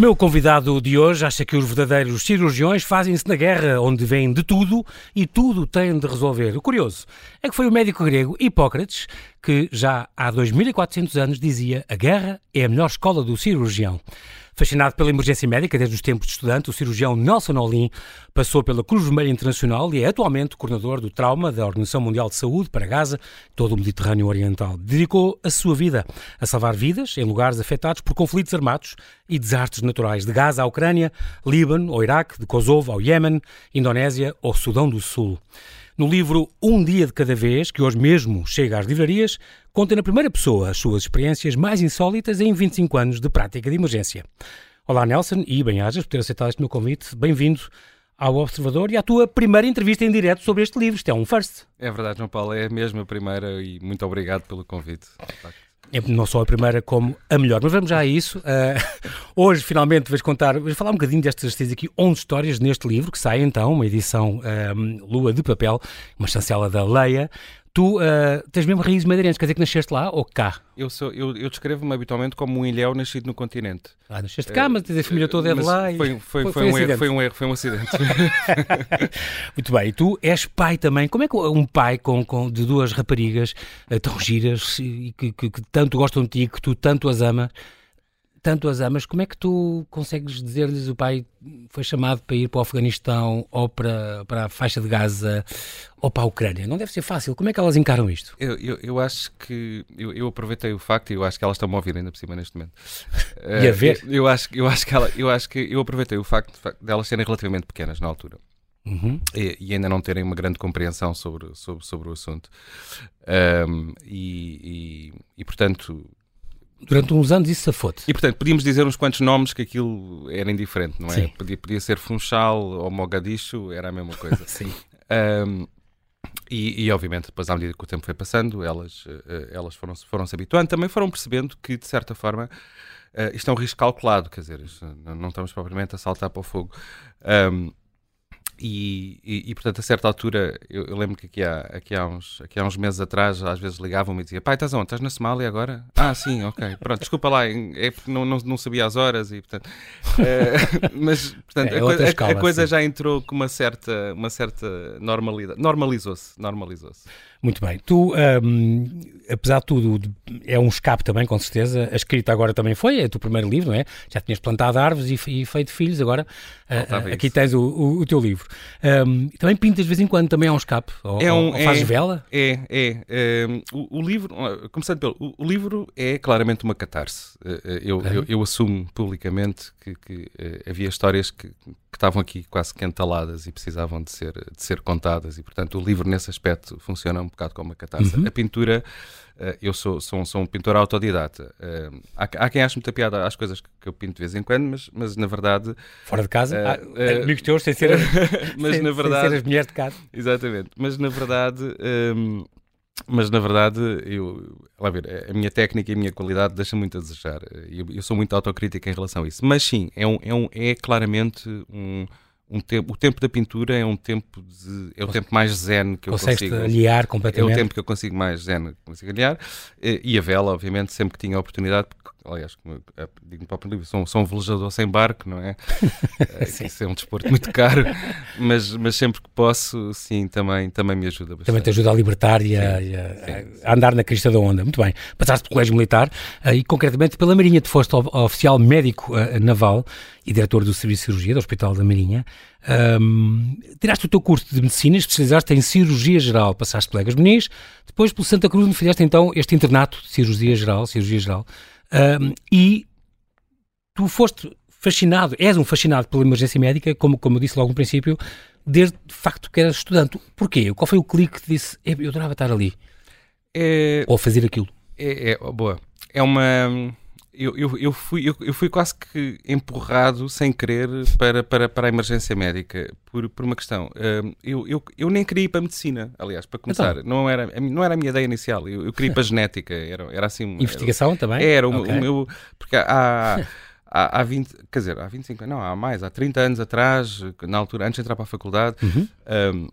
meu convidado de hoje acha que os verdadeiros cirurgiões fazem-se na guerra, onde vêm de tudo e tudo têm de resolver. O curioso é que foi o médico grego Hipócrates que já há 2400 anos dizia a guerra é a melhor escola do cirurgião. Fascinado pela emergência médica desde os tempos de estudante, o cirurgião Nelson Olim passou pela Cruz Vermelha Internacional e é atualmente coordenador do trauma da Organização Mundial de Saúde para Gaza, todo o Mediterrâneo Oriental. Dedicou a sua vida a salvar vidas em lugares afetados por conflitos armados e desastres naturais, de Gaza à Ucrânia, Líbano ao Iraque, de Kosovo ao Iémen, Indonésia ou Sudão do Sul. No livro Um Dia de Cada Vez, que hoje mesmo chega às livrarias, conta na primeira pessoa as suas experiências mais insólitas em 25 anos de prática de emergência. Olá, Nelson, e bem-ajas por ter aceitado este meu convite. Bem-vindo ao Observador e à tua primeira entrevista em direto sobre este livro. Isto é um first. É verdade, João Paulo, é mesmo a primeira e muito obrigado pelo convite. É não só a primeira, como a melhor. Mas vamos já a isso. Uh, hoje, finalmente, vais contar, vais falar um bocadinho destas, tens aqui 11 histórias neste livro, que sai então, uma edição um, Lua de Papel, uma chancela da Leia. Tu uh, tens mesmo raízes madeirenses, quer dizer que nasceste lá ou cá? Eu, sou, eu, eu descrevo-me habitualmente como um ilhéu nascido no continente. Ah, nasceste cá, uh, mas a família toda é de lá. Foi, foi, foi, foi, um, um erro, foi um erro, foi um acidente. Muito bem, e tu és pai também. Como é que um pai com, com, de duas raparigas uh, tão giras e que, que, que tanto gostam de ti, que tu tanto as amas, tanto as amas, como é que tu consegues dizer-lhes o pai foi chamado para ir para o Afeganistão ou para, para a faixa de Gaza ou para a Ucrânia? Não deve ser fácil. Como é que elas encaram isto? Eu, eu, eu acho que eu, eu, aproveitei o facto e eu acho que elas estão a ouvir ainda por cima neste momento. E a ver? Uh, eu, acho, eu, acho que ela, eu acho que eu aproveitei o facto de elas serem relativamente pequenas na altura. Uhum. E, e, ainda não terem uma grande compreensão sobre, sobre, sobre o assunto. Um, e, e, e, portanto, Durante uns anos isso safou-te. E portanto, podíamos dizer uns quantos nomes que aquilo era indiferente, não é? Sim. Podia, podia ser Funchal ou Mogadishu, era a mesma coisa. Sim. Um, e, e, obviamente, depois, à medida que o tempo foi passando, elas, uh, elas foram, foram se habituando. Também foram percebendo que, de certa forma, uh, isto é um risco calculado, quer dizer, não estamos propriamente a saltar para o fogo. Um, e, e, e, portanto, a certa altura, eu, eu, lembro que aqui há, aqui, há uns, aqui há uns meses atrás, às vezes ligavam-me e diziam: Pai, estás onde? Estás na Somália agora? Ah, sim, ok. Pronto, desculpa lá, é porque não, não, não sabia as horas e, portanto. Uh, mas, portanto, é, a, escala, a, a, coisa já entrou com uma certa, uma certa normalidade. Normalizou-se, normalizou-se. Muito bem. Tu, um, apesar de tudo, é um escape também, com certeza. A escrita agora também foi, é o teu primeiro livro, não é? Já tinhas plantado árvores e, e feito filhos, agora uh, aqui tens o, o, o, teu livro. Um, também pintas de vez em quando, também é um escape? Ou, é um, ou fazes é, vela? É, é. é o, o, livro, começando pelo, o, livro é claramente uma catarse. Eu, eu, eu, assumo publicamente que, que havia histórias que, que estavam aqui quase que entaladas e precisavam de ser, de ser contadas e, portanto, o livro nesse aspecto funciona um bocado como uma catarse. Uhum. A pintura, uh, eu sou, sou, sou um pintor autodidata. Uh, há, há, quem ache muita piada às coisas que eu pinto de vez em quando, mas, mas na verdade... Fora de casa? Uh, amigos teus, sem ser, mas, sem, na verdade, sem ser as mulheres de casa. Exatamente. Mas na verdade... Um, mas na verdade, eu, lá ver, a minha técnica e a minha qualidade deixam muito a desejar. Eu, eu sou muito autocrítico em relação a isso. Mas sim, é, um, é, um, é claramente um, um tempo, o tempo da pintura é um tempo de, é o tempo mais zen que eu consigo. aliar completamente. É o tempo que eu consigo mais zen que consigo aliar. E a vela, obviamente, sempre que tinha a oportunidade, porque, aliás, como digo no próprio livro, sou, sou um velejador sem barco, não é? é isso é um desporto muito caro, mas, mas sempre que posso, sim, também, também me ajuda bastante. Também te ajuda a libertar e, a, e a, a, andar na crista da onda. Muito bem. Passaste pelo Colégio Militar eh, e concretamente pela Marinha, te foste oficial médico eh, naval e diretor do Serviço de Cirurgia do Hospital da Marinha. Um, tiraste o teu curso de Medicina, especializaste em Cirurgia Geral, passaste pelas Muniz, depois pelo Santa Cruz, fizeste então este internato de Cirurgia Geral, Cirurgia Geral, um, e tu foste fascinado, és um fascinado pela emergência médica, como, como eu disse logo no princípio, desde de facto que eras estudante. Porquê? Qual foi o clique que te disse, eu adorava estar ali? É, Ou fazer aquilo? É, é, boa. É uma eu, eu, eu, fui, eu, eu, fui quase que empurrado sem querer para, para, para a emergência médica por, por uma questão. Uh, eu, eu, eu nem queria ir para a medicina, aliás, para começar. Então. Não, era, não era a minha ideia inicial. Eu, eu queria ir para a genética. Era, era assim. Investigação era, também? Era o, okay. o meu. Porque há. Há, há 20, quer dizer, há 25, não, há mais, há 30 anos atrás, na altura, antes de entrar para a faculdade, uhum. um,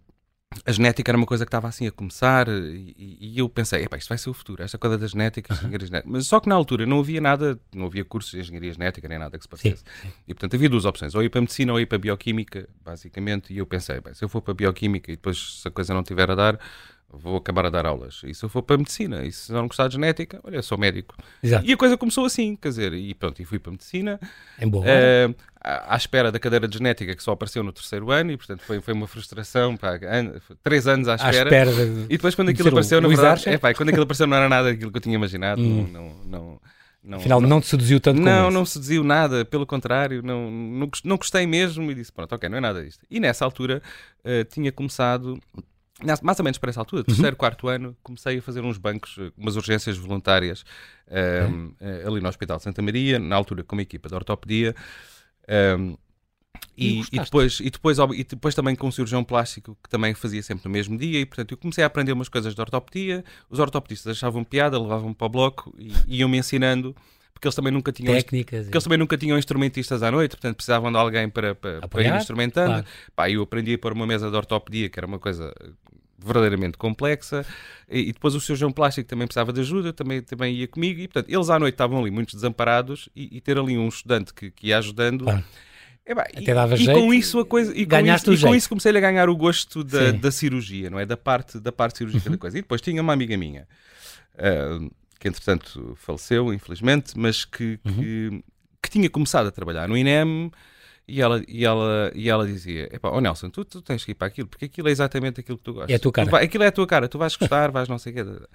a genética era uma coisa que estava assim a começar e, e eu pensei, isto vai ser o futuro, esta coisa da genética, uhum. engenharia genética. Mas só que na altura não havia nada, não havia cursos de engenharia genética nem nada que se parecesse. E portanto havia duas opções, ou ir para medicina ou ir para bioquímica, basicamente. E eu pensei, bem, se eu for para bioquímica e depois se a coisa não tiver a dar, vou acabar a dar aulas. E se eu for para medicina, e se não gostar de genética, olha, sou médico. Exato. E a coisa começou assim, quer dizer, e pronto, e fui para medicina. Em boa uh, à, à espera da cadeira de genética que só apareceu no terceiro ano e portanto foi, foi uma frustração pá, an, três anos à espera, à espera de, e depois quando aquilo apareceu na verdade é, pá, quando aquilo apareceu não era nada daquilo que eu tinha imaginado hum. não, não, não, não, Afinal, não, não te seduziu tanto Não, como não seduziu nada, pelo contrário, não, não, não gostei mesmo e disse: pronto, ok, não é nada disto. E nessa altura uh, tinha começado mais ou menos para essa altura, uhum. terceiro, uhum. quarto ano, comecei a fazer uns bancos, umas urgências voluntárias um, uhum. ali no Hospital de Santa Maria, na altura com uma equipa de ortopedia. Um, e, e, depois, e, depois, e depois também com um cirurgião plástico que também fazia sempre no mesmo dia, e portanto eu comecei a aprender umas coisas de ortopedia. Os ortopedistas achavam piada, levavam-me para o bloco e iam-me ensinando porque eles também nunca tinham técnicas porque eles também nunca tinham instrumentistas à noite, portanto precisavam de alguém para, para, para ir instrumentando. Claro. Pá, eu aprendi a pôr uma mesa de ortopedia, que era uma coisa verdadeiramente complexa, e, e, depois o cirurgião plástico também precisava de ajuda, também, também ia comigo, e portanto eles à noite estavam ali muito desamparados, e, e ter ali um estudante que, que ia ajudando. Claro. É, Até dava e, jeito, e com isso a coisa e com isso, e com isso comecei a ganhar o gosto da, da cirurgia, não é? Da parte, da parte cirúrgica uhum. da coisa. E depois tinha uma amiga minha uh, que entretanto faleceu, infelizmente, mas que, uhum. que, que, tinha começado a trabalhar no INEM e ela, e ela, e ela dizia: Epá, oh Nelson, tu, tu tens que ir para aquilo, porque aquilo é exatamente aquilo que tu gostas. É a tua cara. Vai, aquilo é a tua cara, tu vais gostar, vais não sei o quê.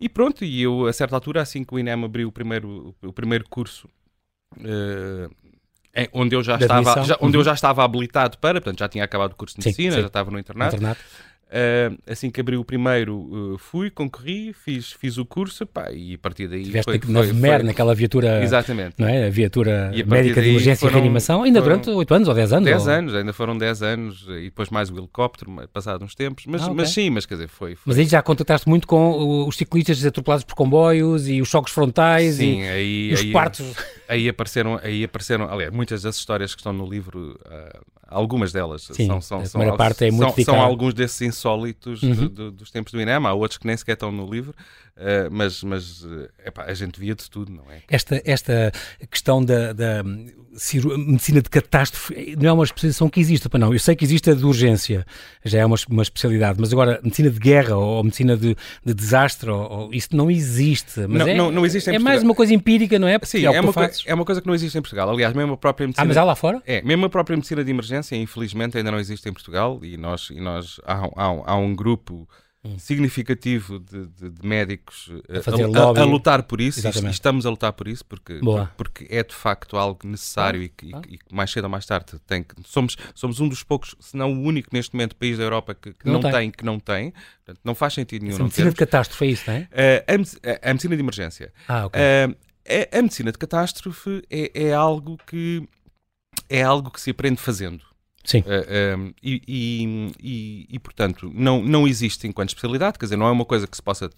E pronto, e eu, a certa altura, assim que o INEM abriu o primeiro, o primeiro curso. Uh, onde eu já estava já, onde uhum. eu já estava habilitado para, portanto já tinha acabado o curso de medicina, sim, sim. já estava no internato. internato. Uh, assim que abri o primeiro, uh, fui, concorri, fiz, fiz o curso pá, e a partir daí. Tiveste foi, na foi, foi, naquela viatura. Exatamente. Não é? A viatura médica de emergência foram, e reanimação, ainda foram, durante 8 anos ou 10 anos? 10 ou... anos, ainda foram 10 anos e depois mais o helicóptero, passado uns tempos, mas, ah, okay. mas sim, mas quer dizer, foi, Mas aí já contactaste muito com os ciclistas atropelados por comboios e os choques frontais sim, e aí, os aí, partos. Aí apareceram, aí apareceram, aliás, muitas das histórias que estão no livro. Uh, algumas delas Sim, são, são, são, parte é muito são, são alguns desses insólitos uhum. dos tempos do INEM, há outros que nem sequer estão no livro, uh, mas, mas uh, epá, a gente via de tudo, não é? Esta, esta questão da, da medicina de catástrofe não é uma especialização que existe, para não. Eu sei que existe a de urgência, já é uma, uma especialidade, mas agora medicina de guerra ou, medicina de, de desastre, ou, ou, isso não existe. Mas não, é, não, não existe é mais uma coisa empírica, não é? Porque Sim, é, é uma, é uma coisa que não existe em Portugal. Aliás, mesmo a própria medicina. Ah, mas há lá fora? É, mesmo a própria medicina de emergência, infelizmente, ainda não existe em Portugal e nós, e nós há, há, há um grupo hum. significativo de, de, de médicos a, a, a, a, lutar por isso e estamos a lutar por isso porque, porque é de facto algo necessário ah, e, ah. e, mais cedo ou mais tarde tem que, somos, somos um dos poucos, se não o único neste momento país da Europa que, que não, não tem. tem. que não tem, Portanto, não faz sentido nenhum. a medicina de catástrofe é isso, não é? Uh, a, a, medicina de emergência. Ah, ok. Uh, a, a, medicina de catástrofe é, é algo que é algo que se aprende fazendo. Sim. Uh, eh, um, ehm, e, e, e, e, portanto, não, não existe enquanto especialidade, quer dizer, não é uma coisa que se possa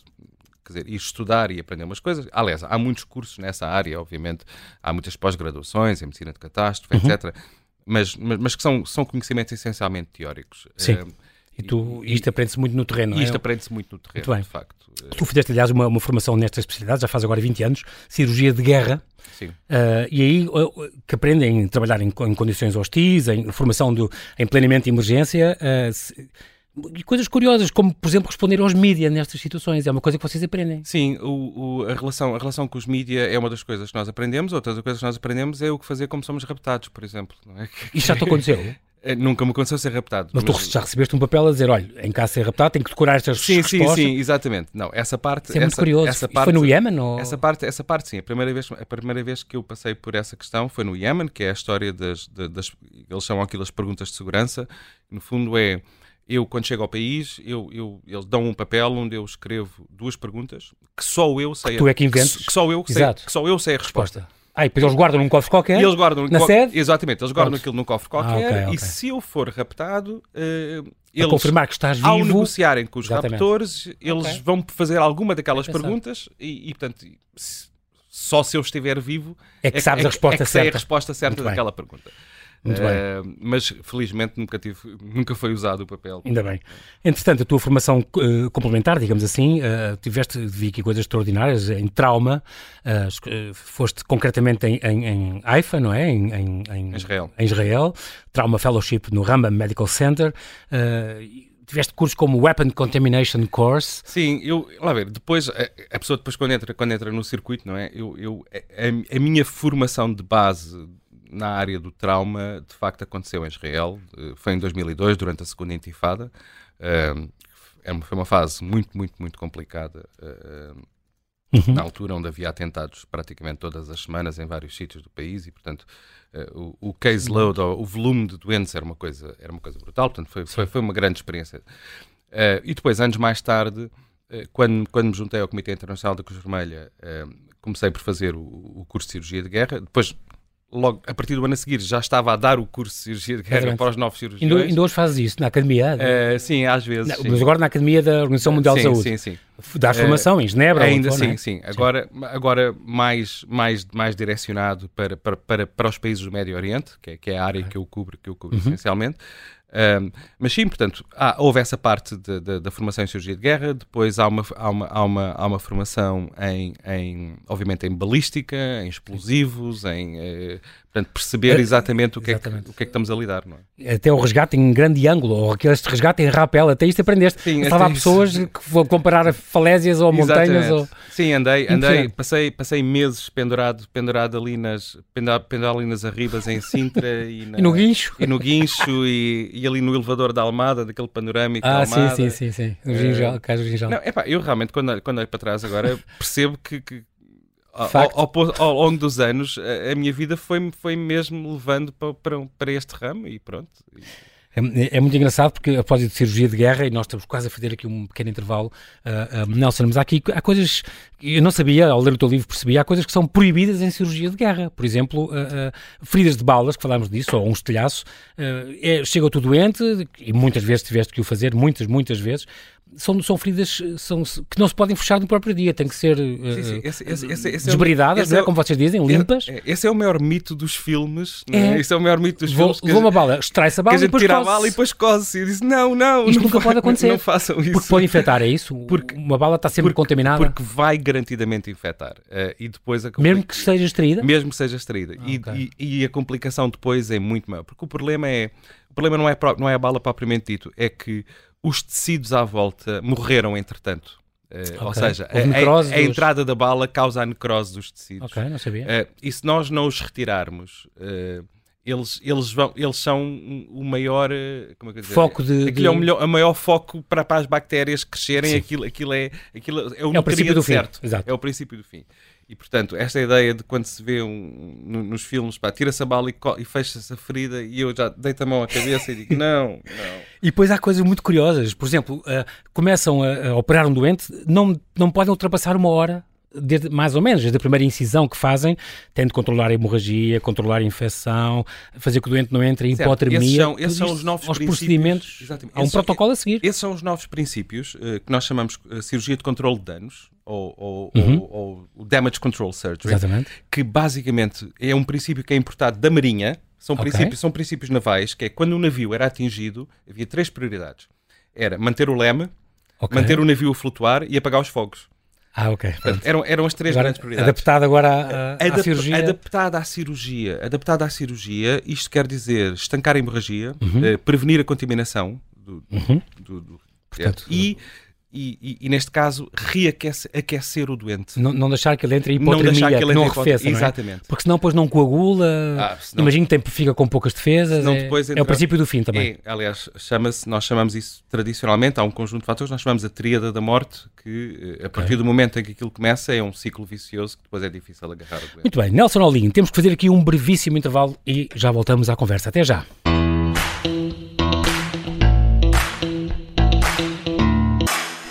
quer dizer, ir estudar e aprender umas coisas. Aliás, há muitos cursos nessa área, obviamente, há muitas pós-graduações em medicina de catástrofe, uhum. etc. Mas, mas, mas, que são, são conhecimentos essencialmente teóricos. Sim. Uh, e, tu, isto aprende-se muito no terreno, Isto é? aprende-se muito no terreno, de facto. Tu fizeste, aliás, uma, uma, formação nesta especialidade, já faz agora 20 anos, cirurgia de guerra. Sim. Uh, e aí uh, que aprendem a trabalhar em, em, condições hostis, em formação do, em planeamento de emergência. Uh, se, e coisas curiosas, como, por exemplo, responder aos mídias nestas situações. É uma coisa que vocês aprendem. Sim, o, o, a, relação, a relação com os mídias é uma das coisas que nós aprendemos. Outras coisas que nós aprendemos é o que fazer como somos raptados, por exemplo. Não é? Isto já te aconteceu? É, nunca me aconteceu ser raptado. Mas, mas, tu já recebeste um papel a dizer, olha, em caso de ser raptado tem que decorar estas sim, respostas. Sim, sim, exatamente. Não, essa parte... Isso é muito essa, curioso. Essa parte, foi no Iémen? Ou... Essa parte, essa parte sim. A primeira, vez, a primeira vez que eu passei por essa questão foi no Iémen, que é a história das, das... Eles chamam aquilo as perguntas de segurança. No fundo é... Eu, quando chego ao país, eu, eu, eles dão um papel onde eu escrevo duas perguntas que só eu sei... Que tu é que inventas. Que, que só eu sei, que só eu sei a resposta. resposta. Ah, e depois eles guardam num cofre qualquer? E eles guardam na sede? Exatamente, eles guardam Pronto. aquilo num cofre qualquer ah, okay, okay. e se eu for raptado, uh, eles, confirmar que estás vivo, ao negociarem com os Exatamente. raptores, eles okay. vão fazer alguma daquelas perguntas e, e, portanto, só se eu estiver vivo é que sabes é, a resposta é que certa. a resposta certa Muito daquela bem. pergunta. Muito uh, bem. Mas felizmente nunca, tive, nunca foi usado o papel. Ainda bem. Entretanto, a tua formação uh, complementar, digamos assim, uh, tiveste, vi aqui coisas extraordinárias em trauma, foste concretamente em, em, em, Haifa, não é? Em, em, em Israel. Em Israel. Trauma Fellowship no Rambam Medical Center tiveste cursos como Weapon Contamination Course. Sim, eu, lá ver, depois, a, a, pessoa depois quando entra, quando entra no circuito, não é? Eu, eu, a, a, minha formação de base na área do trauma, de facto, aconteceu em Israel. Eh, foi em 2002, durante a segunda intifada. Uh, foi uma fase muito, muito, muito complicada. Uh, uhum. Na altura onde havia atentados praticamente todas as semanas em vários sítios do país e, portanto, uh, o, o caseload, uhum. o volume de doentes era uma coisa, era uma coisa brutal. Portanto, foi, foi, foi uma grande experiência. Uh, e depois, anos mais tarde, quando, quando me juntei ao Comitê Internacional da Cruz Vermelha, comecei por fazer o, o curso de Cirurgia de Guerra. Depois logo a partir do ano a seguir já estava a dar o curso de cirurgia de guerra para os novos cirurgiões. Ainda, ainda hoje fazes isso na academia? Uh, sim, às vezes. Não, sim. Mas agora na academia da Organização Mundial sim, de Saúde. Sim, sim. Dás formação uh, em Genebra? Ainda ou, sim, é? sim. Agora, sim. agora mais, mais, mais direcionado para, para, para, para os países do Médio Oriente, que é, que é a área que eu cubro, que eu cubro uhum. essencialmente. Um, mas sim, portanto, há, houve essa parte de, de, da formação em cirurgia de guerra, depois há uma, há uma, há uma, há uma formação em, em, obviamente, em balística, em explosivos, em eh, Portanto, perceber é, exatamente o que, exatamente. É que, o que é que estamos a lidar, não é? Até o resgate em grande ângulo, ou aquele resgate em rapel, até isto aprendeste. Sim, Estava pessoas que vão comparar falésias ou montanhas. Ou... Sim, andei, andei passei, passei meses pendurado, pendurado ali nas, pendurado, pendurado ali nas arribas em Sintra e, na, e no guincho. E no guincho e, e, ali no elevador da Almada, daquele panorâmico ah, da Almada. sim, sim, sim, sim. No ginjal, uh, ginjal. Não, epá, eu realmente, quando, quando olho para trás agora, percebo que, que ao, ao, ao, longo dos anos, a, a minha vida foi, foi mesmo levando para, para, para este ramo e pronto. É, é, muito engraçado porque, após a cirurgia de guerra, e nós estamos quase a fazer aqui um pequeno intervalo, uh, uh, Nelson, mas há aqui há coisas eu não sabia, ao ler o teu livro percebi, há coisas que são proibidas em cirurgia de guerra. Por exemplo, uh, feridas de balas, que falámos disso, ou um estilhaço, é, chega o teu doente, e muitas vezes tiveste que o fazer, muitas, muitas vezes, são, são feridas são, que não se podem fechar no próprio dia, têm que ser sim, sim. Esse, esse, esse, desbridadas, é, como vocês dizem, limpas. Esse é o maior mito dos filmes. É? é? Esse é o maior mito dos vou, filmes. Vou uma bala, extrai-se a bala que a gente tira a bala e depois cose. E diz: Não, não, Isto não nunca pode acontecer. Não, façam isso. Porque pode infectar, é isso? Porque uma bala está sempre porque, contaminada. Porque vai garantidamente infectar. Uh, e depois a Mesmo que seja extraída? Mesmo que seja extraída. Ah, e, okay. e, e a complicação depois é muito maior. Porque o problema é. O problema não é, não é a bala propriamente dito, é que os tecidos à volta morreram entretanto. Uh, okay. Ou seja, a, a, a, entrada da bala causa a necrose dos tecidos. Ok, não sabia. Uh, e se nós não os retirarmos, uh, eles, eles, vão, eles são o maior como é que foco de, aquilo de... é o melhor, maior foco para, para as bactérias crescerem. Aquilo, aquilo, é, aquilo é o, é o princípio do certo. fim. Exato. É o princípio do fim. E portanto, esta ideia de quando se vê um, nos filmes, pá, tira-se a bala e, e fecha-se a ferida, e eu já deito a mão à cabeça e digo: não, não. E depois há coisas muito curiosas. Por exemplo, uh, começam a, a, operar um doente, não, não podem ultrapassar uma hora. Desde, mais ou menos, desde a primeira incisão que fazem, têm de controlar a hemorragia, controlar a infecção, fazer que o doente não entre em hipotermia. Esses são, esses são os novos procedimentos. Exatamente. Há um esses protocolo a seguir. Esses são os novos princípios uh, que nós chamamos uh, cirurgia de controle de danos, ou, ou, uhum. ou, ou Damage Control Surgery, Exatamente. que basicamente é um princípio que é importado da Marinha, são, okay. princípios, são princípios navais, que é quando o navio era atingido, havia três prioridades. Era manter o leme, okay. manter o navio a flutuar e apagar os fogos. Ah, ok. Portanto, eram, eram as três agora, grandes prioridades. Adaptado agora à, à, Adap cirurgia? Adaptada à cirurgia. Adaptada à cirurgia, isto quer dizer estancar a hemorragia, uhum. eh, prevenir a contaminação do, uhum. do, do, Portanto, e e, e, e, neste caso reaquecer o doente. Não, não, deixar que ele entre em hipotermia, não deixar que ele não arrefeça, não é? Exatamente. Porque senão depois não coagula, ah, senão, imagino que tem, fica com poucas defesas, é, entra, é, o princípio do fim também. É, aliás, chama-se, nós chamamos isso tradicionalmente, há um conjunto de fatores, nós chamamos a tríada da morte, que eh, a partir okay. do momento em que aquilo começa é um ciclo vicioso que depois é difícil agarrar o doente. Muito bem, Nelson Olinho, temos que fazer aqui um brevíssimo intervalo e já voltamos à conversa. Até já.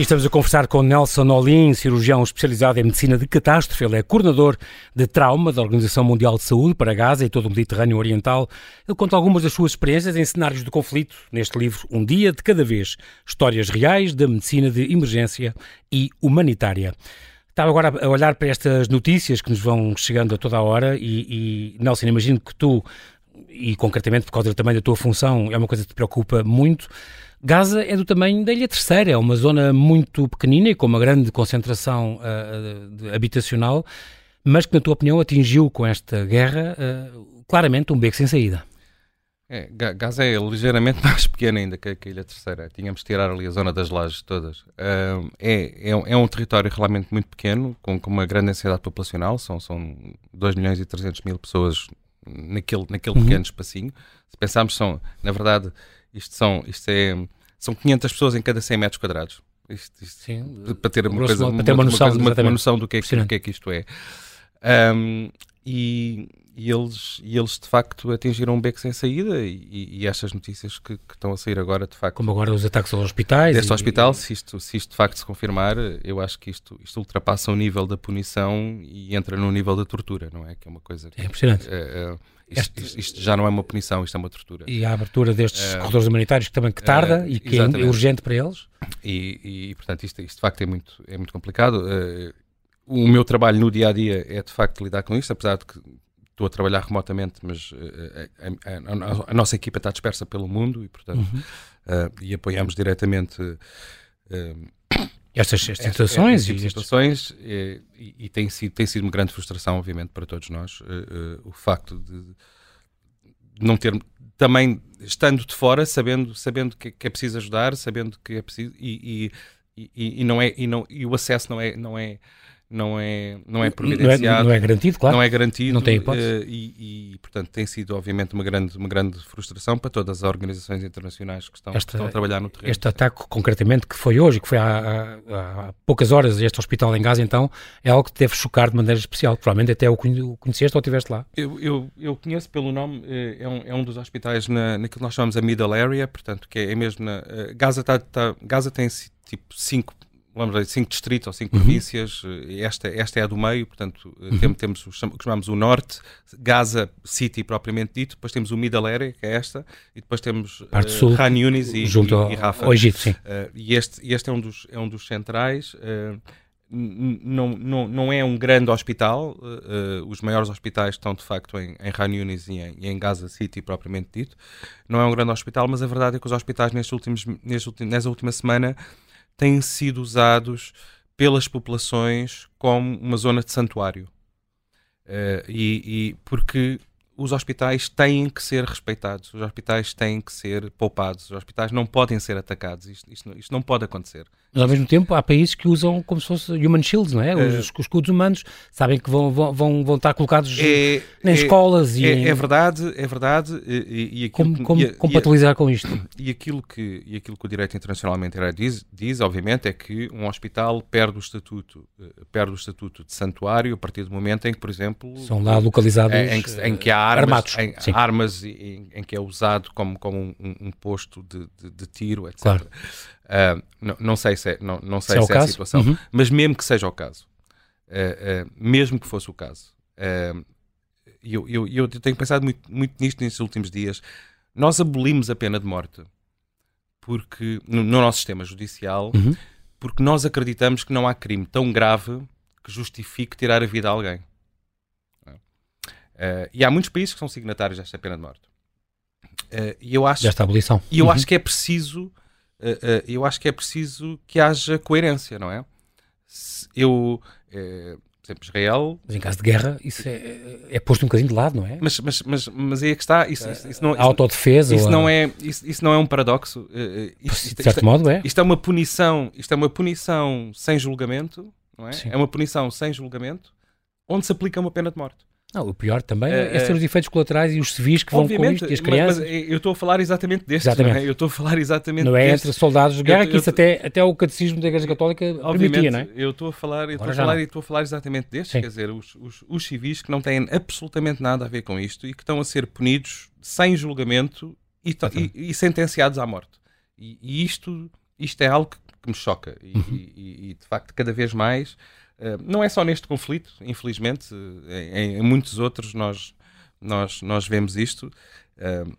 E estamos a conversar com Nelson Olin, cirurgião especializado em medicina de catástrofe. Ele é coordenador de trauma da Organização Mundial de Saúde para Gaza e todo o Mediterrâneo Oriental. Ele conta algumas das suas experiências em cenários de conflito neste livro Um Dia de Cada Vez Histórias Reais da Medicina de Emergência e Humanitária. Estava agora a olhar para estas notícias que nos vão chegando a toda a hora e, e Nelson, imagino que tu e concretamente por causa também da tua função, é uma coisa que te preocupa muito. Gaza é do tamanho da Ilha Terceira, é uma zona muito pequenina e com uma grande concentração uh, habitacional, mas que, na tua opinião, atingiu com esta guerra uh, claramente um beco sem saída. É, Gaza é ligeiramente mais pequena ainda que, a Ilha Terceira. Tínhamos de tirar ali a zona das lajes todas. Uh, é, é, é, um território realmente muito pequeno, com, com, uma grande densidade populacional. São, são 2 milhões e 300 mil pessoas naquele, naquele uhum. pequeno espacinho. Se pensarmos, são, na verdade, isto, são, isto é, são 500 pessoas em cada 100 metros quadrados. Isto, isto, Sim, para ter uma, coisa, para ter uma, noção, uma, uma, noção do que é, que, que, é que isto é. Um, e, e eles, e eles de facto atingiram um beco sem saída e, e estas notícias que, que, estão a sair agora de facto... Como agora os ataques aos hospitais. Deste e... hospital, se isto, se isto de facto se confirmar, eu acho que isto, isto ultrapassa o nível da punição e entra no nível da tortura, não é? Que é uma coisa... Que, é impressionante. É, é, isto, isto, isto, já não é uma punição, isto é uma tortura. E a abertura destes uh, corredores humanitários que também que tarda uh, e que é exatamente. é urgente para eles. E, e, portanto, isto, isto de facto é muito, é muito complicado. Uh, o meu trabalho no dia a dia é de facto lidar com isto, apesar de que estou a trabalhar remotamente, mas a, a, a, a nossa equipa está dispersa pelo mundo e, portanto, uhum. e apoiamos diretamente estas, estas situações. Estas, situações e, e, e, tem, sido, tem sido uma grande frustração, obviamente, para todos nós, uh, uh, o facto de não ter, também estando de fora, sabendo, sabendo que, que é preciso ajudar, sabendo que é preciso, e, e, e, não é, e, não, e o acesso não é, não é não é, não é providenciado. Não é, não é garantido, claro. Não é garantido. Não tem hipótese. Uh, e, e, portanto, tem sido, obviamente, uma grande, uma grande frustração para todas as organizações internacionais que estão, Esta, que estão a trabalhar no terreno. Este ataque, concretamente, que foi hoje, que foi há, há, há, poucas horas, este hospital em Gaza, então, é algo que deve chocar de maneira especial. Provavelmente até o conheceste ou estiveste lá. Eu, eu, eu conheço pelo nome, eh, é um, é um dos hospitais na, naquilo que nós chamamos a Middle Area, portanto, que é, é mesmo na... Uh, Gaza, tá, tá, Gaza tem tipo cinco vamos dizer, cinco distritos ou cinco uhum. províncias, eh, esta, esta é a do meio, portanto, eh, uhum. temos, o que chamamos o Norte, Gaza City propriamente dito, depois temos o Middle Area, que é esta, e depois temos uh, Khan Yunis e, junto e, e Rafa. Ao Egito, sim. Uh, e este, este é, um dos, é um dos centrais. Uh, não, não, não é um grande hospital, uh, os maiores hospitais estão de facto em, em Khan Yunis e em, em, Gaza City propriamente dito. Não é um grande hospital, mas a verdade é que os hospitais nestes últimos, nestes, nesta última semana têm sido usados pelas populações como uma zona de santuário. Uh, e, e, porque os hospitais têm que ser respeitados, os hospitais têm que ser poupados, os hospitais não podem ser atacados, isto, isto, isto não pode acontecer. Mas ao mesmo tempo há países que usam como se fosse human shields, não é? Os, uh, os escudos humanos sabem que vão, vão, vão, vão estar colocados é, em é, escolas e é, em... é verdade, é verdade. E, e como como e, compatibilizar com isto? E aquilo que, e aquilo que o direito internacionalmente diz, diz, obviamente, é que um hospital perde o estatuto, eh, perde o estatuto de santuário a partir do momento em que, por exemplo, são lá localizados em, em, que, em que, há armas, armados, em, armas em, em, que é usado como, como um, um posto de, de, de, tiro, etc. Claro. Uh, não, não, sei se é, não, não sei se, é, se é a situação, uhum. mas mesmo que seja o caso, uh, uh, mesmo que fosse o caso, eu, eu, eu tenho pensado muito, muito nisto nestes últimos dias. Nós abolimos a pena de morte porque no, no nosso sistema judicial, uhum. porque nós acreditamos que não há crime tão grave que justifique tirar a vida a alguém. e há muitos países que são signatários desta pena de morte. e eu acho, desta abolição. E eu uhum. acho que é preciso eu acho que é preciso que haja coerência, não é? Eu, uh, por exemplo, Israel. Mas em caso de guerra, isso é, é posto um bocadinho de lado, não é? Mas, mas, mas, mas aí é que está. Isso, isso, isso não, a autodefesa. Isso, não é, isso, isso não é um paradoxo. Isto, de certo isto, modo, é. Isto é uma punição, isto é uma punição sem julgamento, não é? Sim. É uma punição sem julgamento, onde se aplica uma pena de morte. Não, o pior também é, é ser os efeitos colaterais e os civis que vão com isto e as crianças. Mas, mas eu estou a falar exatamente destes, exatamente. Não é? Eu estou a falar exatamente Não é entre soldados de guerra, eu, que isso até, até o catecismo da Igreja Católica permitia, não é? Eu estou a falar, eu estou a falar, estou a falar exatamente destes, Sim. quer dizer, os, os, os, civis que não têm absolutamente nada a ver com isto e que estão a ser punidos sem julgamento e, e, e sentenciados à morte. E, e, isto, isto é algo que, me choca e, uhum. e de facto cada vez mais eh, não é só neste conflito, infelizmente, eh, em, em muitos outros nós, nós, nós vemos isto. Uh,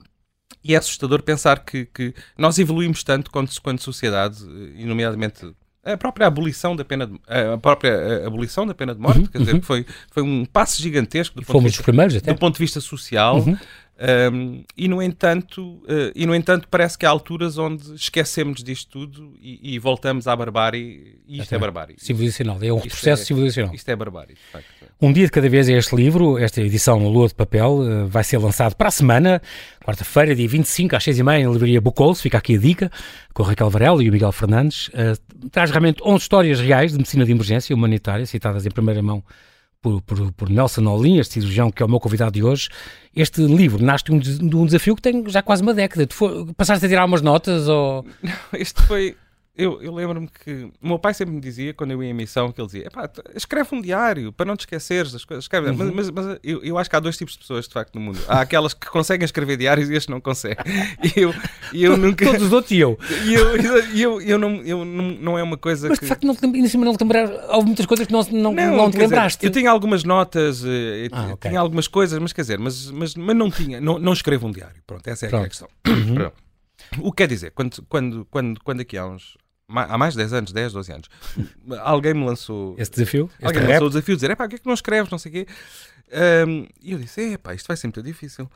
e é assustador pensar que, que nós evoluímos tanto quanto, quanto sociedade, e nomeadamente a própria abolição da pena de, a própria abolição da pena de morte, uhum, quer dizer, uhum. foi, foi um passo gigantesco do, ponto Fomos de, vista, primeiros, do ponto de vista social. Uhum. Um, e, no entanto, uh, e, no entanto, parece que há alturas onde esquecemos disto tudo e, e voltamos à barbárie. E isto é, é barbárie. Civilizacional, é um isto processo é, civilizacional. Isto é barbárie, de facto. Um dia de cada vez é este livro, esta edição no Lua de Papel, uh, vai ser lançado para a semana, quarta-feira, dia 25, às 6h30, na livraria Bucols, fica aqui a dica, com o Raquel Varela e o Miguel Fernandes. Uh, traz realmente 11 histórias reais de medicina de emergência humanitária, citadas em primeira mão por, por, por, Nelson Olin, este cirurgião que é o meu convidado de hoje. Este livro nasce de um, de um desafio que tem já quase uma década. Tu passaste a tirar umas notas ou... Não, este foi eu, eu lembro-me que o meu pai sempre me dizia, quando eu ia em missão, que ele dizia: escreve um diário para não te esqueceres das coisas. Escreve. Uhum. Mas, mas, mas eu, eu, acho que há dois tipos de pessoas, de facto, no mundo. Há aquelas que conseguem escrever diários e as que não conseguem. E eu, e eu nunca. Todos os outros e eu. E eu, eu, eu, não, eu não, não é uma coisa mas, que. de facto, não, ainda cima não te lembrar. Houve muitas coisas que não, não, não, não te lembraste. Dizer, eu tinha algumas notas, eh, ah, okay. tinha algumas coisas, mas quer dizer, mas, mas, mas não tinha. Não, não escrevo um diário. Pronto, essa é Pronto. a questão. Uhum. O que quer dizer, quando, quando, quando, quando aqui há uns, há mais de 10 anos, 10, 12 anos, alguém me lançou esse desafio. Alguém me lançou o desafio de dizer: pá, o que é que não escreves? Não sei o quê. Um, e eu disse: é pá, isto vai ser muito difícil.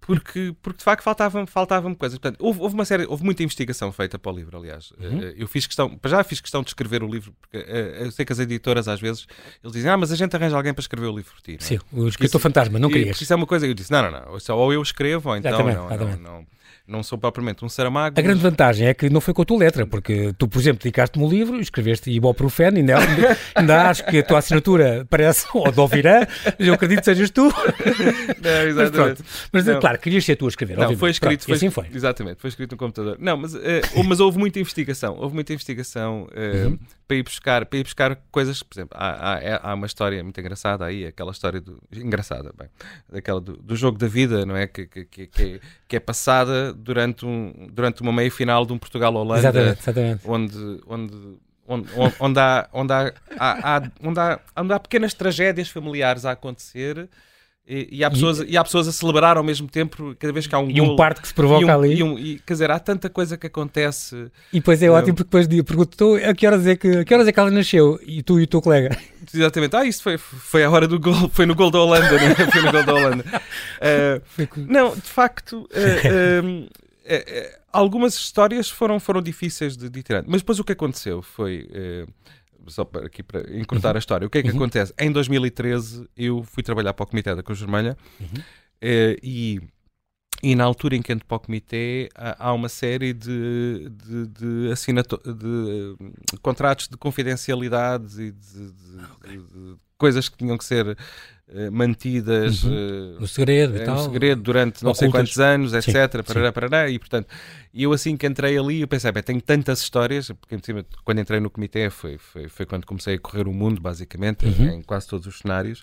Porque, porque de facto faltavam-me faltava coisas. Portanto, houve, houve, uma série, houve muita investigação feita para o livro, aliás. Uhum. Eh, eu fiz questão, já fiz questão de escrever o livro, porque uh, eu sei que as editoras às vezes eles dizem: Ah, mas a gente arranja alguém para escrever o livro por ti. É? Sim, o escritor fantasma, não querias. Isso é uma coisa, eu disse: Não, não, não, ou eu escrevo, ou então exatamente, não, exatamente. não, não não sou propriamente um Saramago. A grande vantagem é que não foi com a tua letra, porque tu, por exemplo, dedicaste-me um livro, escreveste Ibuprofeno, ainda, ainda acho que a tua assinatura parece ou de Ouvirã, mas eu acredito que sejas tu. Não, exatamente. Mas, mas claro, querias ser tu a escrever. Não, obviamente. foi escrito. Pronto, foi, assim foi. Exatamente, foi escrito no computador. Não, mas, uh, mas houve muita investigação. Houve muita investigação uh, uhum. Para, ir buscar, para ir buscar coisas, por exemplo, há, há, é, há uma história muito engraçada aí, aquela história do. Engraçada, bem, daquela do, do jogo da vida, não é? Que, que, que, que é, que é passada durante um durante uma meia final de um Portugal-Holanda, exatamente, exatamente. onde, onde onde, onde, há, onde, há, há, há, onde, há, onde há pequenas tragédias familiares a acontecer e, e, há pessoas, e, e, há pessoas a celebrar ao mesmo tempo cada vez que há um E um parto que se provoca e um, ali. E um, e, quer dizer, há tanta coisa que acontece. E depois é ótimo porque depois pergunto a que horas é que, a que horas é que ela nasceu? E tu e o teu colega. Exatamente. Ah, isso foi, foi a hora do gol, foi no gol da Holanda, né? foi no gol da Holanda. Uh, não, de facto, uh, é, algumas histórias foram, foram difíceis de, de tirar. Mas depois o que aconteceu foi. Só para, aqui para encurtar uhum. a história, o que é que uhum. acontece? Em 2013 eu fui trabalhar para o Comitê da Cruz Vermelha uhum. e, e na altura em que entro para o Comitê há, uma série de, de, de, assinato, de contratos de confidencialidade e de, de, coisas que tinham que ser uh, mantidas uhum. uh, no segredo, tal. segredo durante não Ocultas. sei quantos anos, etc. Sim, parará, parará, e portanto, eu assim que entrei ali, eu pensei, bem, tenho tantas histórias, porque quando entrei no comitê foi, foi, foi quando comecei a correr o mundo, basicamente, uhum. em quase todos os cenários.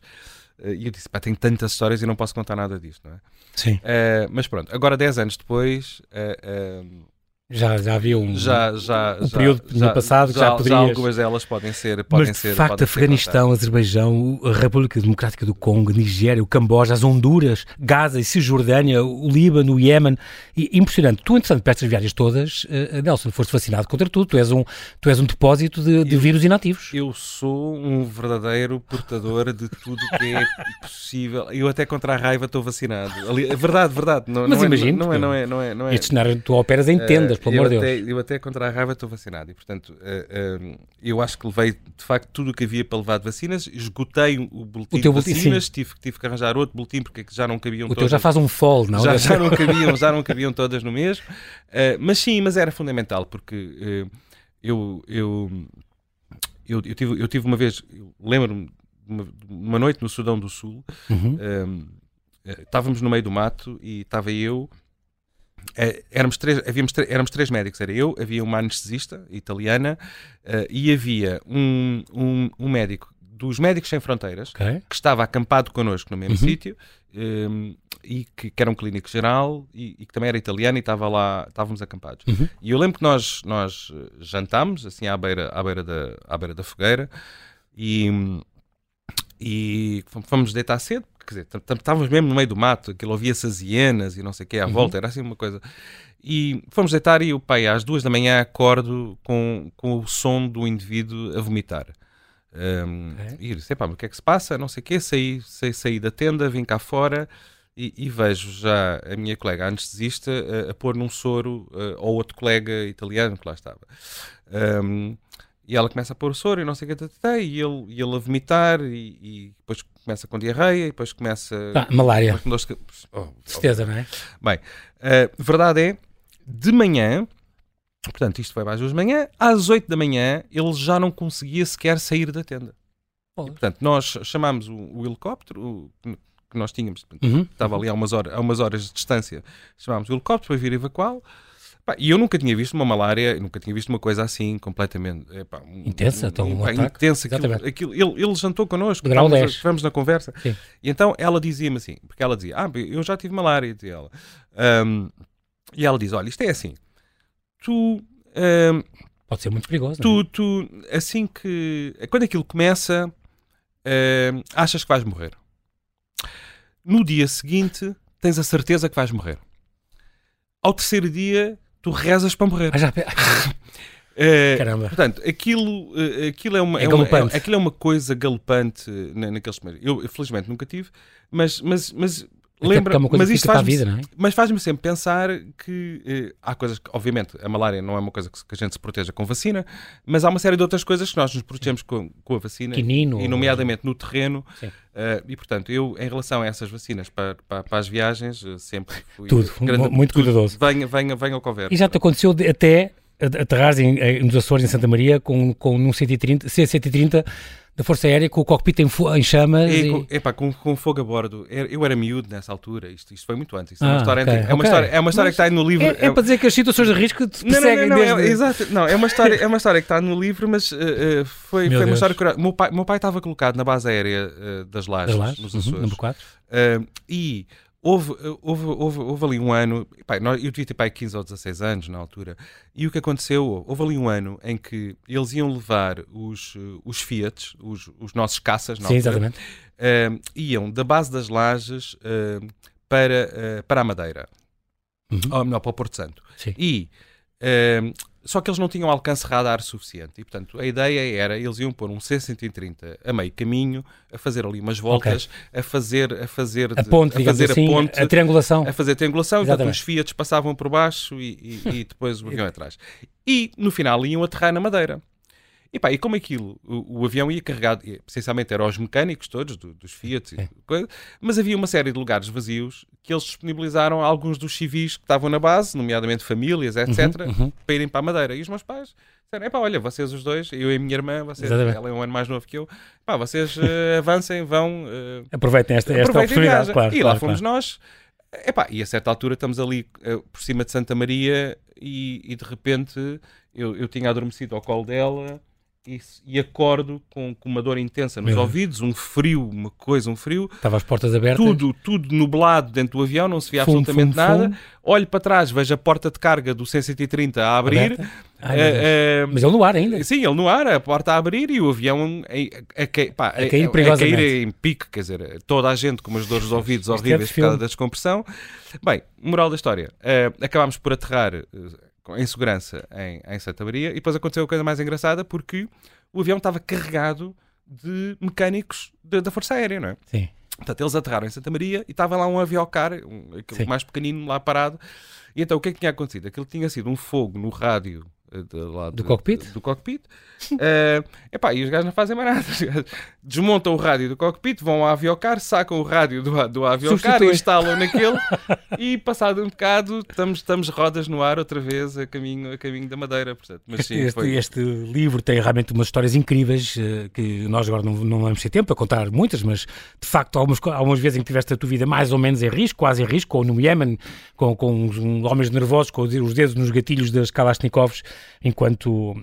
Eh, e eu disse, pá, tenho tantas histórias e não posso contar nada disto, não é? Sim. Uh, mas pronto, agora 10 anos depois, uh, já, já havia um, já, já, um período já, no passado que já, já poderias... Já algumas delas podem ser podem Mas, de ser, facto, Afeganistão, Azerbaijão, a República Democrática do Congo, Nigéria, o Camboja, as Honduras, Gaza e Cisjordânia, o Líbano, o Iémen. Impressionante. Tu, entretanto, para estas viagens todas, uh, Nelson, foste vacinado contra tudo. Tu és um, tu és um depósito de, de eu, vírus inativos. Eu sou um verdadeiro portador de tudo que é possível. Eu até contra a raiva estou vacinado. Ali, é verdade, verdade. Não, Mas não imagino. É, não, é, não, é, não, é, não é. Este cenário tu operas em tendas, pelo amor de Deus. Eu até contra a raiva estou vacinado e, portanto, uh, uh, eu acho que levei de facto tudo o que havia para levar de vacinas, esgotei o boletim o de vacinas, tive, tive que arranjar outro boletim porque já não cabiam o todas. O teu já faz um fall, não? Já, já, não, cabiam, já não cabiam todas no mês, uh, mas sim, mas era fundamental porque eu, eu, eu, eu, tive, eu tive uma vez, lembro-me, uma, uma, noite no Sudão do Sul, uhum. estávamos no meio do mato e estava eu é, éramos, três, havíamos, éramos três médicos, era eu, havia uma anestesista italiana uh, e havia um, um, um, médico dos Médicos Sem Fronteiras okay. que estava acampado connosco no mesmo uhum. sítio um, ehm, e que, que, era um clínico geral e, e, que também era italiano e estava lá, estávamos acampados. Uhum. E eu lembro que nós, nós eh, jantámos assim à beira, à beira, da, à beira da fogueira e, e fomos deitar cedo quer dizer, estávamos mesmo no meio do mato, aquilo ouvia-se as hienas e não sei o que à uhum. volta, era assim uma coisa. E fomos deitar e o pai, às duas da manhã, acordo com, com o som do indivíduo a vomitar. Um, é? E disse, pá, o que é que se passa? Não sei o quê, saí, saí, saí da tenda, vim cá fora e, e, vejo já a minha colega anestesista a, a pôr num soro uh, ou outro colega italiano que lá estava. Um, e ela começa a pôr o soro e não sei o que, e ele, e ele a vomitar, e, e depois começa com diarreia, e depois começa. Ah, malária. Depois, oh, certeza, oh. não é? Bem, uh, verdade é, de manhã, portanto, isto foi mais duas de manhã, às 8 da manhã ele já não conseguia sequer sair da tenda. E, portanto, nós chamámos o, o helicóptero, o, que nós tínhamos, uhum. estava ali a umas, horas, a umas horas de distância, chamámos o helicóptero para vir evacuá-lo. E eu nunca tinha visto uma malária, nunca tinha visto uma coisa assim completamente epá, um, intensa. Então, um, um intensa. Aquilo, aquilo, ele, ele jantou connosco, estávamos, na conversa. Sim. E então ela dizia-me assim, porque ela dizia: Ah, eu já tive malária, dizia ela. Um, e ela diz: Olha, isto é assim, tu. Pode ser muito perigoso. Tu, é? tu, assim que. Quando aquilo começa, achas que vais morrer no dia seguinte tens a certeza que vais morrer. Ao terceiro dia, tu rezas para morrer. Ah, já... É, Caramba. Portanto, aquilo, eh, aquilo, é uma, é, é uma, é, aquilo é uma coisa galopante naqueles primeiros. Eu, felizmente, nunca tive, mas, mas, mas lembra, é mas isto faz-me é? mas faz-me sempre pensar que eh, há coisas que, obviamente, a malária não é uma coisa que, que, a gente se proteja com vacina, mas há uma série de outras coisas que nós nos protegemos com, com, a vacina, Quinino, e nomeadamente no terreno. Uh, e portanto, eu, em relação a essas vacinas para, para, para as viagens, eh, sempre fui tudo, grande, muito cuidadoso. Venha, venha, venha ao conversa. E já te aconteceu até aterrares em, nos Açores, em Santa Maria, com, com um C-130, C-130 da Força Aérea com o cockpit em, em chamas. E, e... Com, epá, com, com fogo a bordo. Eu era miúdo nessa altura, isto, isto foi muito antes. Isto ah, é, uma história okay, é, uma história, é uma história que está aí no livro. É, é, para dizer que as situações de risco te perseguem não, não, não, desde... é, exato, não, é uma história, é uma história que está no livro, mas uh, uh, foi, foi uma história curiosa. Meu pai, meu pai estava colocado na base aérea uh, das Lajes, das Lajes? nos uhum, Açores. Uhum, número 4. e Houve, houve, houve, houve ali um ano, pá, eu devia ter pai 15 ou 16 anos na altura, e o que aconteceu, houve ali um ano em que eles iam levar os, os Fiat, os, os nossos caças, Sim, altura. Uh, iam da base das lajes uh, para, uh, para a Madeira, uhum. ou melhor, para o Porto Santo. Sim. E só que eles não tinham alcance radar suficiente. E, portanto, a ideia era, eles iam pôr um C-130 a meio caminho, a fazer ali umas voltas, okay. a fazer a fazer a ponte, a, fazer assim, a ponte, a triangulação. A fazer a triangulação, Exatamente. enquanto os Fiat passavam por baixo e, e, e depois o avião atrás. E, no final, iam aterrar na Madeira. E, pá, e como aquilo, o, o avião ia carregado, essencialmente eram os mecânicos todos, do, dos Fiat, é. coisa, mas havia uma série de lugares vazios que eles disponibilizaram a alguns dos civis que estavam na base, nomeadamente famílias, etc., uhum, uhum. para irem para a Madeira. E os meus pais disseram: pá, olha, vocês os dois, eu e a minha irmã, vocês, ela é um ano mais novo que eu, pá, vocês uh, avancem, vão. Uh, aproveitem esta, esta aproveitem oportunidade, claro. E claro, lá fomos claro. nós. Epá, e a certa altura estamos ali uh, por cima de Santa Maria e, e de repente eu, eu tinha adormecido ao colo dela e, e, acordo com, com, uma dor intensa nos Meu ouvidos, um frio, uma coisa, um frio. Estava as portas abertas. Tudo, tudo nublado dentro do avião, não se via fumo, absolutamente fumo, nada. Fumo. Olho para trás, vejo a porta de carga do C-130 a abrir. Ai, uh, uh, mas ele no ar ainda. Sim, ele no ar, a porta a abrir e o avião a, a, a, pá, a cair, a, cair em pique, quer dizer, toda a gente com umas dores dos ouvidos é horríveis por causa da descompressão. Bem, moral da história, uh, acabámos por aterrar em segurança em, em Santa Maria. E depois aconteceu a coisa mais engraçada porque o avião estava carregado de mecânicos de, da Força Aérea, não é? Sim. Portanto, eles aterraram em Santa Maria e estava lá um aviocar, um, aquele mais pequenino lá parado. E então o que é que tinha acontecido? Aquilo tinha sido um fogo no rádio de, lá do, cockpit? do cockpit. uh, epá, e os gajos não fazem mais nada. Desmontam o rádio do cockpit, vão ao aviocar, sacam o rádio do, do aviocar, instalam naquele e passado um bocado estamos, estamos rodas no ar outra vez a caminho, a caminho da Madeira. Portanto, mas, este, sim, este, este, livro tem realmente umas histórias incríveis uh, que nós agora não, não vamos ter tempo para contar muitas, mas de facto algumas, algumas vezes em que tiveste a tua vida mais ou menos em risco, quase em risco, ou no Iémen, com, com uns, um, homens nervosos com os dedos nos gatilhos das Kalashnikovs enquanto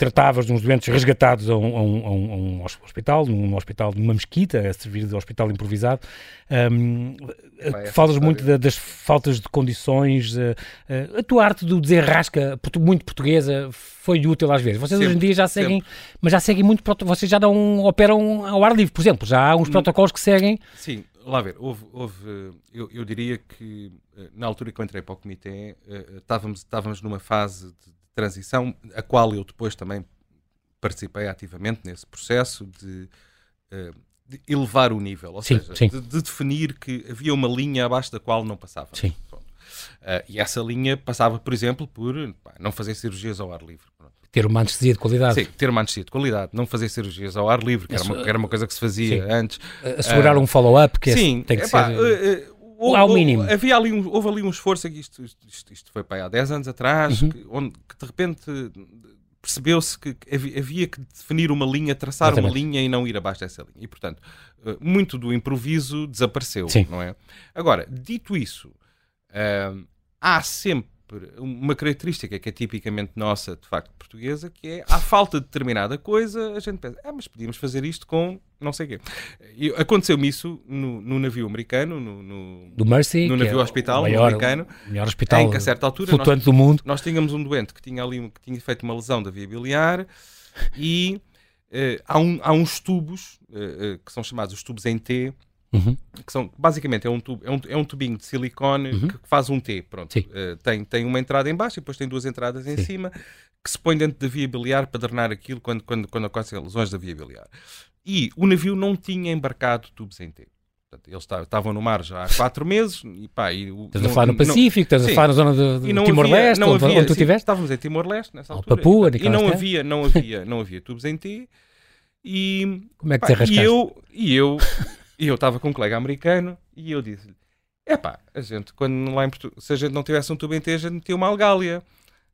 tratavas de uns doentes resgatados a um, a um, a um hospital, num hospital numa mesquita, a servir de hospital improvisado. Um, falas muito da, das faltas de condições, uh, a tua arte do desenrasca muito portuguesa foi útil às vezes. Vocês sempre, hoje em dia já seguem, sempre. mas já seguem muito, vocês já dão, operam ao ar livre, por exemplo, já há uns hum. protocolos que seguem. Sim, lá ver, houve, houve eu, eu, diria que eh, na altura que eu entrei para o comitê, estávamos, estávamos numa fase de transição, a qual eu depois também participei ativamente nesse processo de, uh, elevar o nível, ou sim, seja, sim. De, de, definir que havia uma linha abaixo da qual não passava. Sim. Uh, e essa linha passava, por exemplo, por pá, não fazer cirurgias ao ar livre. Pronto. Ter uma anestesia de qualidade. Sim, ter uma anestesia de qualidade, não fazer cirurgias ao ar livre, que, era, uma, que era uma coisa que se fazia sim. antes. Assegurar uh, um follow-up, que sim, é, tem que epá, ser. Uh, ao mínimo. Havia ali um, houve ali um esforço, isto, isto, isto foi para há 10 anos atrás, Uhum. que, onde que de repente percebeu-se que havia, que definir uma linha, traçar Exatamente. uma linha e não ir abaixo dessa linha. E, portanto, uh, muito do improviso desapareceu, Sim. não é? Agora, dito isso, uh, há sempre uma característica que é tipicamente nossa, de facto, portuguesa, que é, à falta de determinada coisa, a gente pensa, ah, mas podíamos fazer isto com não sei o quê. Aconteceu-me isso no, no, navio americano, no, no, Do Mercy, no navio é hospital maior, americano, maior hospital em que a certa altura nós, do mundo. nós tínhamos um doente que tinha ali que tinha feito uma lesão da via biliar e eh, há, um, há uns tubos eh, eh, que são chamados os tubos em T, Uhum. que são basicamente é um, tubo, é um, é um tubinho de silicone Uhum. que faz um T. Pronto. Eh, tem, tem uma entrada em baixo e depois tem duas entradas em Sim. cima que se põe dentro da via biliar para drenar aquilo quando, quando, quando acontecem lesões da via biliar. E o navio não tinha embarcado tubos em T. Portanto, eles estavam- no mar já há quatro meses e pá, e Estás a falar no Pacífico, estás a falar na zona de, de não Timor-Leste, onde, havia, onde tu estiveste? Estávamos em Timor-Leste nessa Ou altura. Papua, e, não havia, não havia, não havia tubos em T. E, Como é que pá, te arrascaste? e eu e eu e eu estava com um colega americano e eu disse-lhe: é pá, a gente quando lá em Portu- se a gente não tivesse um tubo em T, a gente metia uma algália.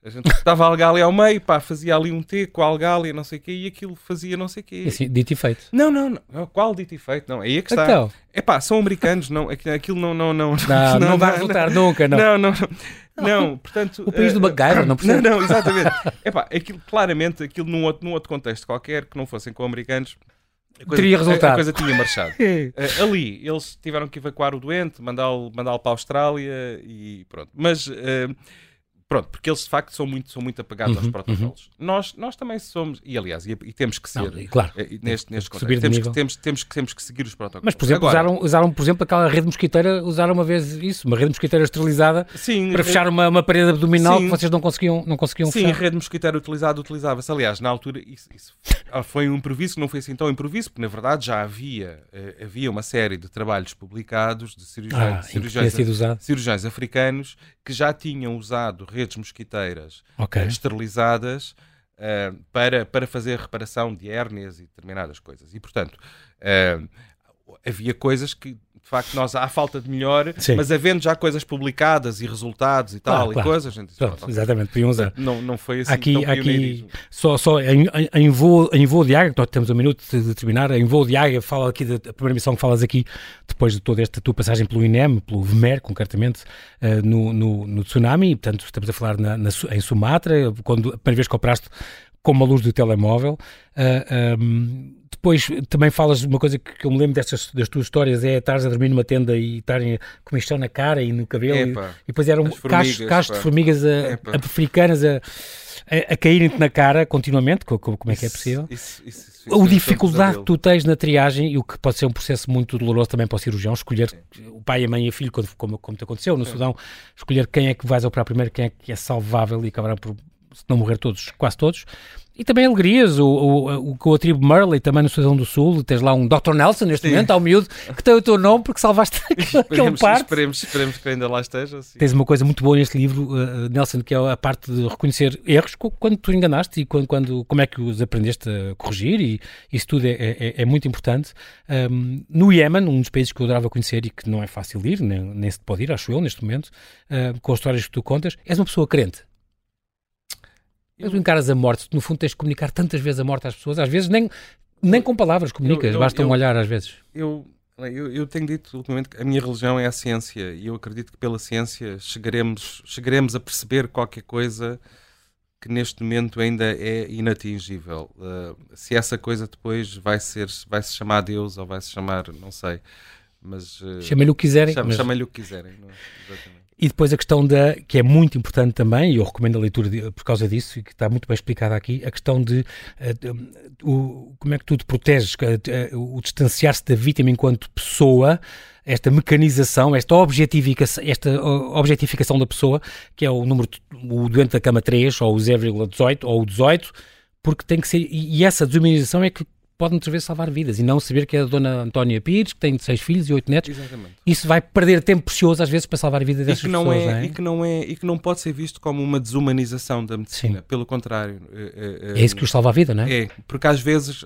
A gente dava a algália ao meio, pá, fazia ali um T com a algália, não sei o quê, e aquilo fazia não sei o quê. Assim, dito e feito. Não, não, não. Qual dito e feito? Não, aí é que está. Então, É pá, são americanos, não, aqu- aquilo não. Não, não, não, não, vai resultar nunca, não. não, não, não. Não, portanto. O país do eh, MacGyver, não Não, percebe? não, exatamente. Epá, aquilo, claramente, aquilo num outro, num outro contexto qualquer, que não fossem com americanos, coisa, Teria a- resultado. A, coisa tinha marchado. Eh, ali, eles tiveram que evacuar o doente, mandá-lo mandá para a Austrália e pronto. Mas. eh, Pronto, porque eles de facto são muito, são muito apagados aos Uhum, protocolos. Nós, nós também somos, e aliás, e, e temos que ser, Não, e claro. eh, neste, neste que subir contexto, de temos que, temos, temos, que- temos que seguir os protocolos. Mas, por exemplo, Agora, usaram, usaram, por exemplo, aquela rede mosquiteira, usaram uma vez isso, uma rede mosquiteira esterilizada sim, para eh, fechar uma, uma parede abdominal Sim. que vocês não conseguiam, não conseguiam Sim, a fechar. rede mosquiteira utilizada utilizava-se. Aliás, na altura, isso, isso foi um improviso que não foi assim tão improviso, porque na verdade já havia, eh, havia uma série de trabalhos publicados de cirurgiões, Ah, que cirurgiões, cirurgiões africanos que já tinham usado redes mosquiteiras Ok. eh, esterilizadas eh, para, para fazer reparação de hérnias e determinadas coisas. E, portanto, eh, havia coisas que, de facto, nós, há falta de melhor, Sim. mas havendo já coisas publicadas e resultados e Claro, tal, claro. e coisas, a gente Pronto, exatamente, podiam usar. Não, não foi assim Aqui, aqui só, só em, em- voo, em voo de águia, nós temos um minuto de, terminar, em voo de águia, fala aqui da primeira missão que falas aqui, depois de toda esta tua passagem pelo INEM, pelo VMER, concretamente, eh, no, no, no tsunami, portanto, estamos a falar na, na em Sumatra, quando a primeira vez que operaste com uma luz do telemóvel. Ah, ahm, depois também falas de uma coisa que, que eu me lembro destas, das tuas histórias, é estares a dormir numa tenda e estarem com michão na cara e no cabelo. e- Epá, e depois eram cachos, cachos de formigas a- a- africanas a, a, a caírem-te na cara continuamente, co- co- como é que é isso- possível? isso- isso- isso A foi um dificuldade que tu tens na triagem e o que pode ser um processo muito doloroso também para o cirurgião, escolher o pai, a mãe e o filho, quando- como, como te aconteceu no Sudão, escolher quem é que vais operar primeiro, quem é que é salvável e acabará por, se não morrer todos, quase todos. E também alegrias, o, o, o, com a tribo Murley, também no Sudão do Sul, tens lá um Dr. Nelson neste Sim. momento, ao miúdo, que tem o teu nome porque salvaste aquele, aquele Esperemos, parte. esperemos, esperemos que ainda lá esteja. sim. Tens uma coisa muito boa neste livro, uh, Nelson, que é a parte de reconhecer erros quando tu enganaste e quando, quando, como é que os aprendeste a corrigir e isso tudo é, é, é muito importante. Um, no Iémen, um dos países que eu adorava conhecer e que não é fácil ir, nem, nem se pode ir, acho eu, neste momento, uh, com as histórias que tu contas, és uma pessoa crente. Mas tu encaras a morte, tu, no fundo tens de comunicar tantas vezes a morte às pessoas, às vezes nem, nem com palavras comunicas, eu- basta um eu- olhar às vezes. Eu, eu, eu tenho dito ultimamente que a minha religião é a ciência e eu acredito que pela ciência chegaremos, chegaremos a perceber qualquer coisa que neste momento ainda é inatingível. Uh, se essa coisa depois vai ser, vai se chamar Deus ou vai se chamar, não sei, mas uh, Chamem-lhe o que quiserem. chama- mas- chamem-lhe o que quiserem. não é? Exatamente. E depois a questão da, que é muito importante também, e eu recomendo a leitura de- por causa disso, e que está muito bem explicada aqui, a questão de, eh, de, o, como é que tu te proteges, eh, eh, o distanciar-se da vítima enquanto pessoa, esta mecanização, esta objetificação, esta objetificação da pessoa, que é o número, o doente da cama 3, ou o 0,18, ou o 18, porque tem que ser, e essa desumanização é que pode muitas vezes salvar vidas e não saber que é a dona Antónia Pires, que tem seis filhos e oito netos. Exatamente. Isso vai perder tempo precioso às vezes para salvar a vida dessas e que não pessoas. é, não é? E, que não é, e que não pode ser visto como uma desumanização da medicina. Sim. Pelo contrário. eh, eh, É isso que os salva a vida, não é? É, porque às vezes,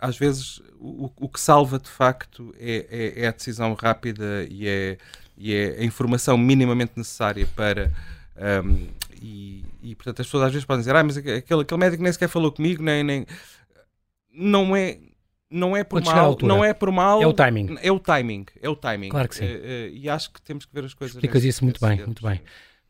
às vezes o, o que salva de facto é, é- é a decisão rápida e é, e é a informação minimamente necessária para. ahm, e, e, portanto as pessoas às vezes podem dizer: Ah, mas aquele, aquele médico nem sequer falou comigo, nem. nem... Não é. Não é por Quando mal, não é por mal. É o timing. É o timing, é o timing. Claro que sim. Eh, eh, e acho que temos que ver as coisas. Explicas isso muito bem, muito bem.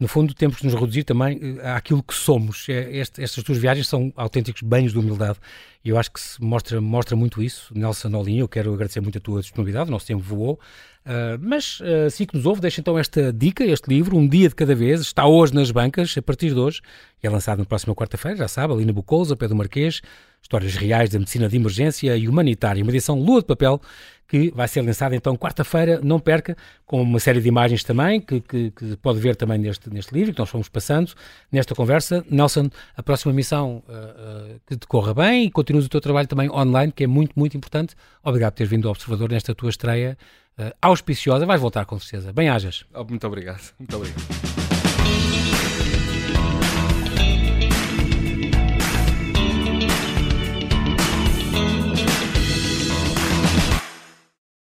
No fundo, temos que nos reduzir também eh, àquilo que somos. É, este- estas tuas viagens são autênticos banhos de humildade e eu acho que se mostra, mostra muito isso. Nelson Olinho, eu quero agradecer muito a tua disponibilidade, o nosso tempo voou. Ah, mas ah, assim que nos ouve, deixa então esta dica, este livro, Um Dia de Cada Vez, está hoje nas bancas, a partir de hoje, é lançado na próxima quarta-feira, já sabe, ali na Bucousa, pé do Marquês, histórias reais da medicina de emergência e humanitária, uma edição lua de papel, que vai ser lançada então quarta-feira, não perca, com uma série de imagens também, que, que- que pode ver também neste, neste livro, que nós fomos passando nesta conversa. Nelson, a próxima missão ah, ah, que te corra bem e continues o teu trabalho também online, que é muito, muito importante. Obrigado por teres vindo ao Observador nesta tua estreia ah, auspiciosa. Vais voltar com certeza. Bem-ajas. Oh, muito obrigado. Muito obrigado.